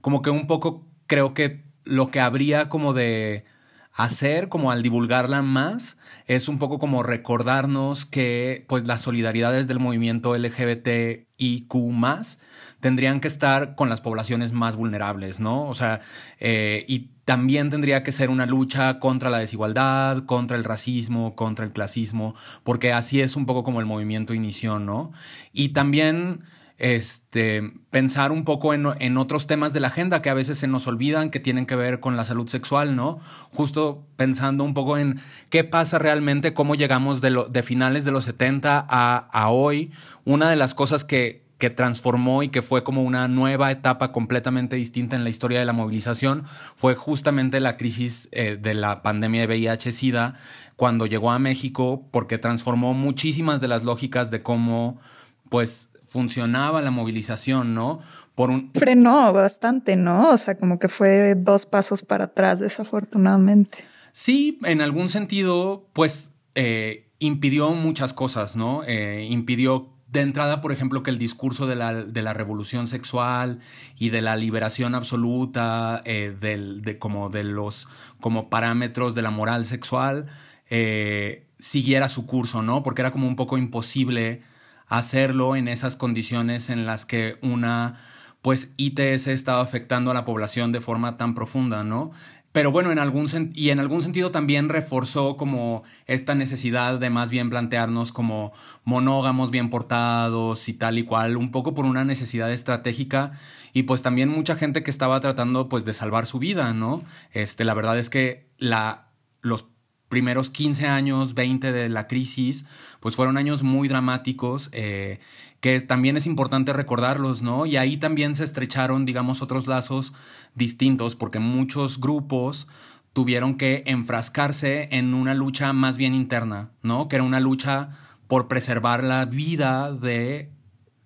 como que un poco creo que lo que habría como de hacer, como al divulgarla más, es un poco como recordarnos que pues las solidaridades del movimiento LGBTIQ más tendrían que estar con las poblaciones más vulnerables, ¿no? O sea, eh, y también tendría que ser una lucha contra la desigualdad, contra el racismo, contra el clasismo, porque así es un poco como el movimiento inició, ¿no? Y también este, pensar un poco en, en, otros temas de la agenda que a veces se nos olvidan, que tienen que ver con la salud sexual, ¿no? Justo pensando un poco en qué pasa realmente, cómo llegamos de, lo, de finales de los 70 a, a hoy. Una de las cosas que que transformó y que fue como una nueva etapa completamente distinta en la historia de la movilización fue justamente la crisis eh, de la pandemia de VIH-Sida cuando llegó a México porque transformó muchísimas de las lógicas de cómo pues funcionaba la movilización, ¿no? Por un... Frenó bastante, ¿no? O sea, como que fue dos pasos para atrás, desafortunadamente. Sí, en algún sentido, pues eh, impidió muchas cosas, ¿no? Eh, impidió de entrada, por ejemplo, que el discurso de la, de la revolución sexual y de la liberación absoluta eh, del, de, como de los como parámetros de la moral sexual eh, siguiera su curso, ¿no? Porque era como un poco imposible hacerlo en esas condiciones en las que una pues ITS estaba afectando a la población de forma tan profunda, ¿no? Pero bueno, en algún y en algún sentido también reforzó como esta necesidad de más bien plantearnos como monógamos bien portados y tal y cual, un poco por una necesidad estratégica y pues también mucha gente que estaba tratando pues de salvar su vida, ¿no? Este, la verdad es que la, los primeros 15 años, 20 de la crisis, pues fueron años muy dramáticos, eh, que también es importante recordarlos, ¿no? Y ahí también se estrecharon, digamos, otros lazos distintos, porque muchos grupos tuvieron que enfrascarse en una lucha más bien interna, ¿no? Que era una lucha por preservar la vida de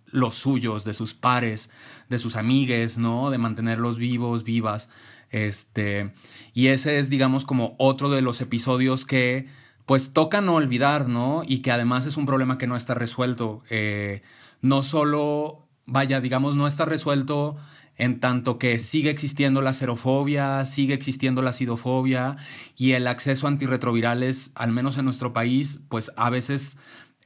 los suyos, de sus pares, de sus amigues, ¿no? De mantenerlos vivos, vivas. Este, y ese es, digamos, como otro de los episodios que, pues, toca no olvidar, ¿no? Y que además es un problema que no está resuelto. Eh, no solo, vaya, digamos, no está resuelto en tanto que sigue existiendo la xerofobia, sigue existiendo la acidofobia y el acceso a antirretrovirales, al menos en nuestro país, pues a veces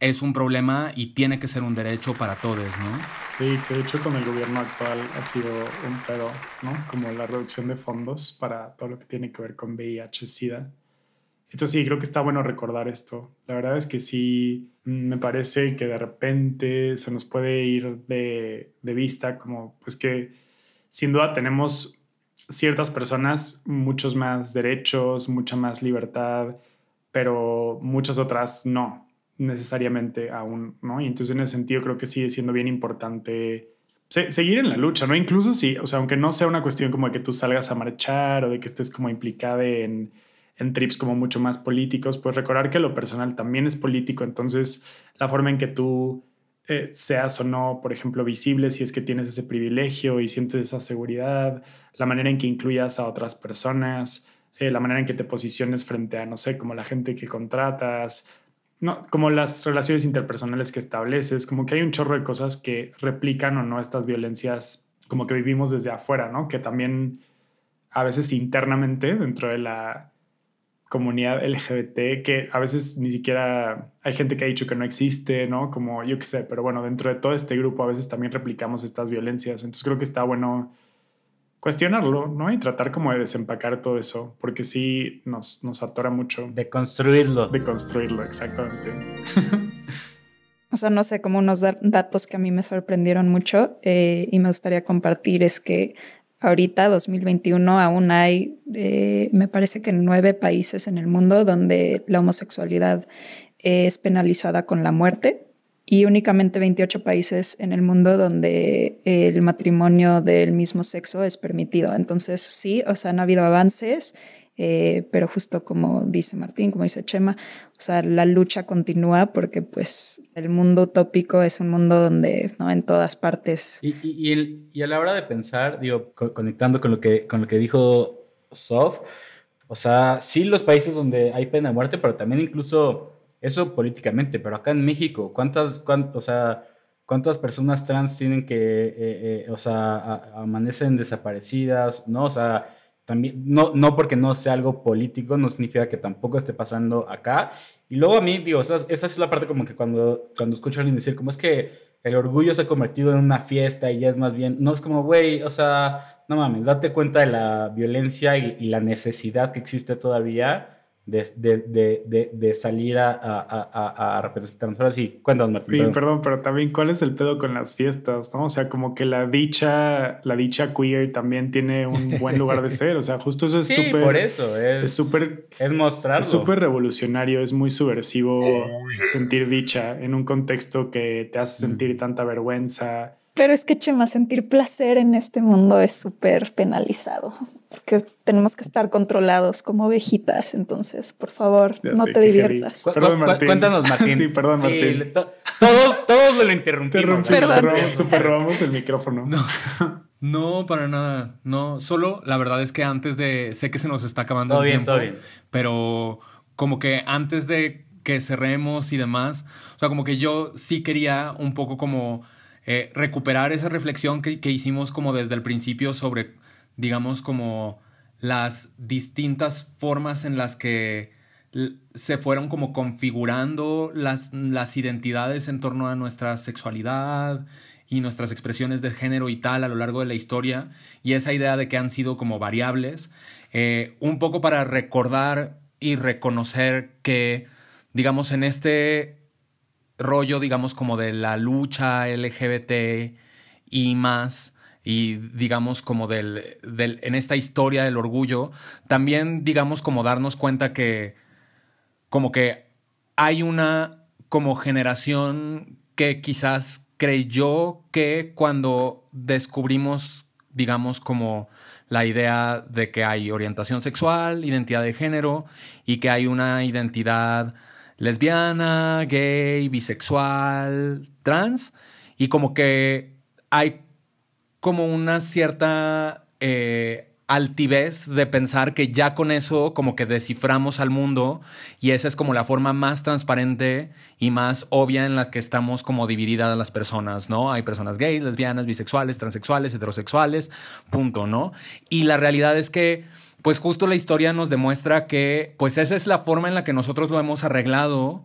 es un problema y tiene que ser un derecho para todos, ¿no? Sí, que de hecho con el gobierno actual ha sido un pedo, ¿no? Como la reducción de fondos para todo lo que tiene que ver con VIH, SIDA. Esto sí, creo que está bueno recordar esto. La verdad es que sí, me parece que de repente se nos puede ir de, de vista como, pues que sin duda tenemos ciertas personas muchos más derechos, mucha más libertad, pero muchas otras no necesariamente aún, ¿no? Y entonces en ese sentido creo que sigue siendo bien importante seguir en la lucha, ¿no? Incluso si, o sea, aunque no sea una cuestión como de que tú salgas a marchar o de que estés como implicada en, en trips como mucho más políticos, pues recordar que lo personal también es político, entonces la forma en que tú eh, seas o no, por ejemplo, visible, si es que tienes ese privilegio y sientes esa seguridad, la manera en que incluyas a otras personas, eh, la manera en que te posiciones frente a, no sé, como la gente que contratas, no, como las relaciones interpersonales que estableces, como que hay un chorro de cosas que replican o no estas violencias como que vivimos desde afuera, ¿no? Que también a veces internamente dentro de la comunidad LGBT, que a veces ni siquiera hay gente que ha dicho que no existe, ¿no? Como yo qué sé, pero bueno, dentro de todo este grupo a veces también replicamos estas violencias, entonces creo que está bueno cuestionarlo, ¿no? Y tratar como de desempacar todo eso, porque sí nos, nos atora mucho. De construirlo. De construirlo, exactamente. o sea, no sé, como unos datos que a mí me sorprendieron mucho eh, y me gustaría compartir es que ahorita, 2021, aún hay, eh, me parece que nueve países en el mundo donde la homosexualidad es penalizada con la muerte y únicamente 28 países en el mundo donde el matrimonio del mismo sexo es permitido. Entonces, sí, o sea, han habido avances, eh, pero justo como dice Martín, como dice Chema, o sea, la lucha continúa porque pues el mundo utópico es un mundo donde, ¿no? En todas partes. Y, y, y a la hora de pensar, digo, conectando con lo que, con lo que dijo Sof, o sea, sí los países donde hay pena de muerte, pero también incluso eso políticamente, pero acá en México, ¿cuántas, o sea, cuántas personas trans tienen que, eh, eh, o sea, amanecen desaparecidas, ¿no? O sea, también, no, no porque no sea algo político, no significa que tampoco esté pasando acá. Y luego a mí, digo, esa, esa es la parte como que cuando, cuando escucho a alguien decir, como es que el orgullo se ha convertido en una fiesta y ya es más bien, no es como, güey, o sea, no mames, date cuenta de la violencia y, y la necesidad que existe todavía de, salir a, a, a, representarnos. Ahora sí, cuéntanos, Martín. Sí, perdón. pero también, ¿cuál es el pedo con las fiestas? ¿no? O sea, como que la dicha, la dicha queer también tiene un buen lugar de ser. O sea, justo eso es súper. Sí, por eso. Es súper. Es, mostrarlo. Es súper revolucionario, es muy subversivo sentir dicha en un contexto que te hace sentir tanta vergüenza pero es que, Chema, sentir placer en este mundo es súper penalizado, porque tenemos que estar controlados como ovejitas. Entonces, por favor, no te diviertas. Perdón, Martín. Cuéntanos, Martín. sí, perdón, Martín. todos, todos lo interrumpimos. Perdón. Super robamos el micrófono. No. No, para nada. No, solo la verdad es que antes de. Sé que se nos está acabando todo el bien, tiempo. Todo bien. Pero como que antes de que cerremos y demás, o sea, como que yo sí quería un poco como eh, recuperar esa reflexión que, que, hicimos como desde el principio sobre, digamos, como las distintas formas en las que se fueron como configurando las, las identidades en torno a nuestra sexualidad y nuestras expresiones de género y tal a lo largo de la historia y esa idea de que han sido como variables, eh, un poco para recordar y reconocer que, digamos, en este rollo, digamos, como de la lucha LGBT y más, y digamos como del, en esta historia del orgullo, también digamos como darnos cuenta que como que hay una como generación que quizás creyó que cuando descubrimos, digamos, como la idea de que hay orientación sexual, identidad de género y que hay una identidad lesbiana, gay, bisexual, trans, y como que hay como una cierta eh, altivez de pensar que ya con eso como que desciframos al mundo y esa es como la forma más transparente y más obvia en la que estamos como divididas las personas, ¿no? Hay personas gays, lesbianas, bisexuales, transexuales, heterosexuales, punto, ¿no? Y la realidad es que pues justo la historia nos demuestra que pues esa es la forma en la que nosotros lo hemos arreglado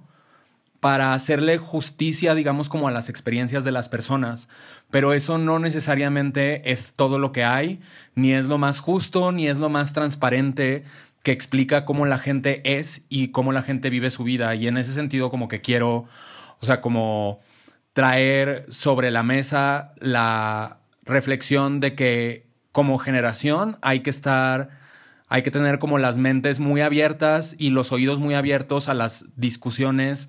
para hacerle justicia, digamos, como a las experiencias de las personas. Pero eso no necesariamente es todo lo que hay, ni es lo más justo, ni es lo más transparente que explica cómo la gente es y cómo la gente vive su vida. Y en ese sentido como que quiero, o sea, como traer sobre la mesa la reflexión de que como generación hay que estar hay que tener como las mentes muy abiertas y los oídos muy abiertos a las discusiones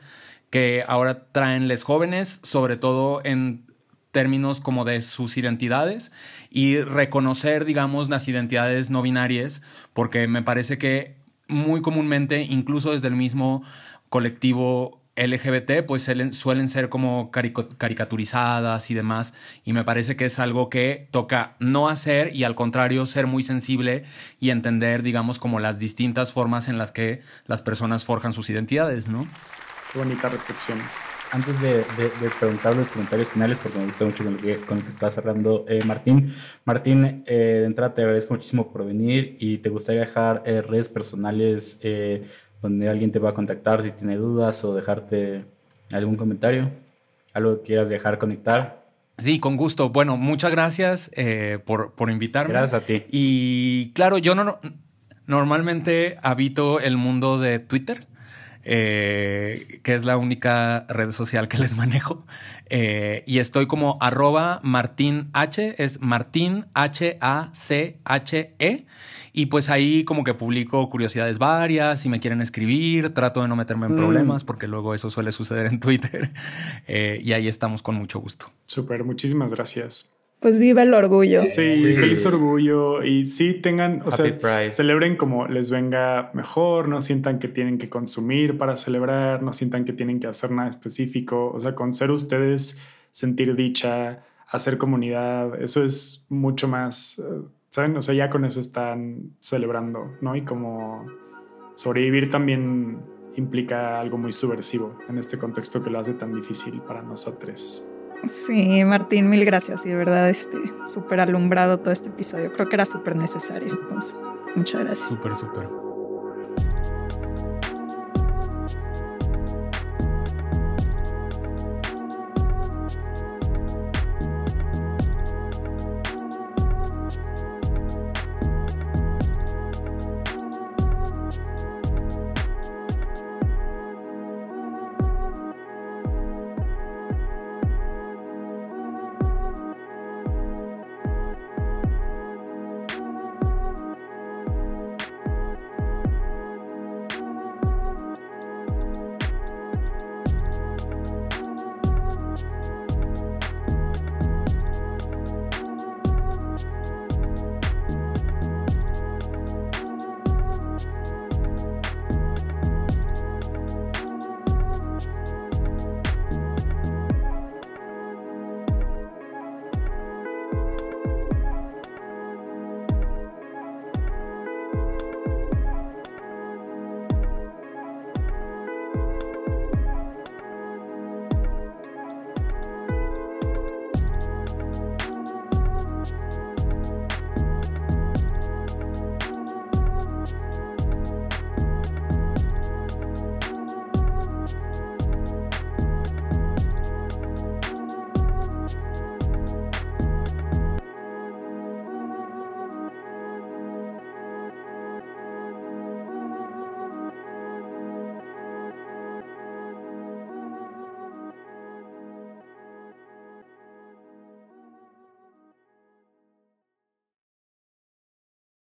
que ahora traen los jóvenes, sobre todo en términos como de sus identidades y reconocer, digamos, las identidades no binarias, porque me parece que muy comúnmente, incluso desde el mismo colectivo LGBT pues suelen ser como caricaturizadas y demás y me parece que es algo que toca no hacer y al contrario ser muy sensible y entender digamos como las distintas formas en las que las personas forjan sus identidades, ¿no? Qué bonita reflexión. Antes de, preguntar los comentarios finales, porque me gusta mucho con, lo que, con el que está cerrando eh, Martín. Martín, eh, de entrada te agradezco muchísimo por venir y te gustaría dejar eh, redes personales donde alguien te va a contactar si tiene dudas o dejarte algún comentario, algo que quieras dejar conectar. Sí, con gusto. Bueno, muchas gracias eh, por, por, invitarme. Gracias a ti. Y claro, yo no, normalmente habito el mundo de Twitter. Eh, que es la única red social que les manejo. Eh, y estoy como arroba Martín H, es Martín H-A-C-H-E. Y pues ahí como que publico curiosidades varias, si me quieren escribir, trato de no meterme en mm. problemas porque luego eso suele suceder en Twitter. Eh, y ahí estamos con mucho gusto. Súper, muchísimas gracias. Pues viva el orgullo. Sí, feliz orgullo. Y sí tengan, o sea, celebren como les venga mejor, no sientan que tienen que consumir para celebrar, no sientan que tienen que hacer nada específico. O sea, con ser ustedes, sentir dicha, hacer comunidad, eso es mucho más eh, ¿saben? O sea, ya con eso están celebrando, ¿no? Y como sobrevivir también implica algo muy subversivo en este contexto que lo hace tan difícil para nosotros. Sí, Martín, mil gracias. Y de verdad, este, súper alumbrado todo este episodio. Creo que era súper necesario. Entonces, muchas gracias. Súper, súper.